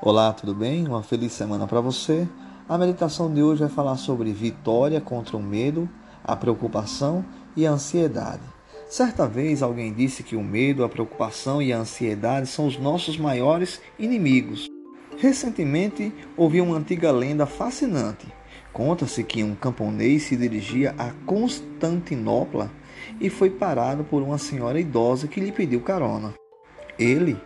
Olá, tudo bem? Uma feliz semana para você. A meditação de hoje vai falar sobre vitória contra o medo, a preocupação e a ansiedade. Certa vez alguém disse que o medo, a preocupação e a ansiedade são os nossos maiores inimigos. Recentemente ouvi uma antiga lenda fascinante. Conta-se que um camponês se dirigia a Constantinopla e foi parado por uma senhora idosa que lhe pediu carona. Ele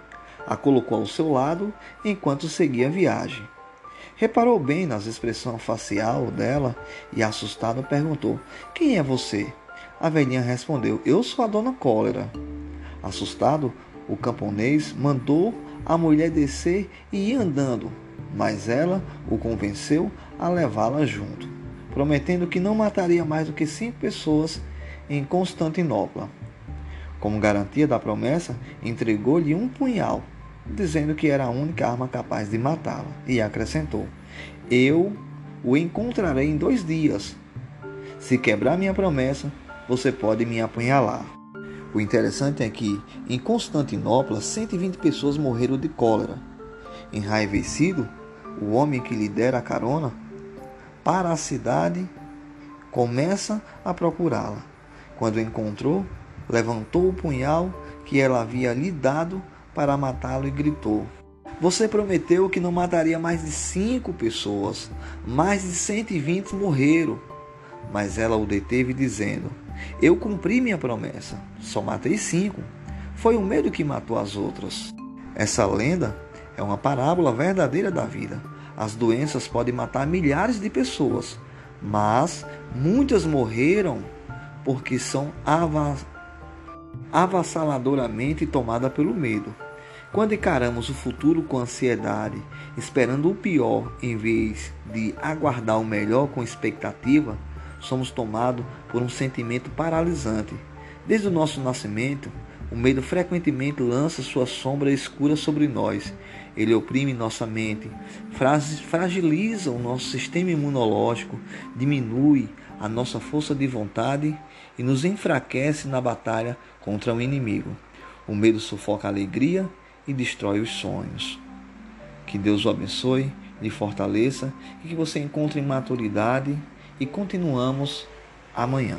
a colocou ao seu lado enquanto seguia a viagem. Reparou bem nas expressões facial dela e, assustado, perguntou: Quem é você? A velhinha respondeu: Eu sou a dona Cólera. Assustado, o camponês mandou a mulher descer e ir andando, mas ela o convenceu a levá-la junto, prometendo que não mataria mais do que cinco pessoas em Constantinopla. Como garantia da promessa, entregou-lhe um punhal dizendo que era a única arma capaz de matá-la, e acrescentou: Eu o encontrarei em dois dias. Se quebrar minha promessa, você pode me apunhalar. O interessante é que, em Constantinopla, 120 pessoas morreram de cólera. Enraivecido, o homem que lhe dera a carona para a cidade começa a procurá-la. Quando encontrou, levantou o punhal que ela havia lhe dado para matá-lo e gritou: Você prometeu que não mataria mais de cinco pessoas, mais de 120 morreram. Mas ela o deteve, dizendo: Eu cumpri minha promessa, só matei cinco. Foi o medo que matou as outras. Essa lenda é uma parábola verdadeira da vida. As doenças podem matar milhares de pessoas, mas muitas morreram porque são avassaladoramente tomada pelo medo. Quando encaramos o futuro com ansiedade, esperando o pior em vez de aguardar o melhor com expectativa, somos tomados por um sentimento paralisante. Desde o nosso nascimento, o medo frequentemente lança sua sombra escura sobre nós. Ele oprime nossa mente, fragiliza o nosso sistema imunológico, diminui a nossa força de vontade e nos enfraquece na batalha contra o inimigo. O medo sufoca a alegria e destrói os sonhos. Que Deus o abençoe, lhe fortaleça e que você encontre maturidade e continuamos amanhã.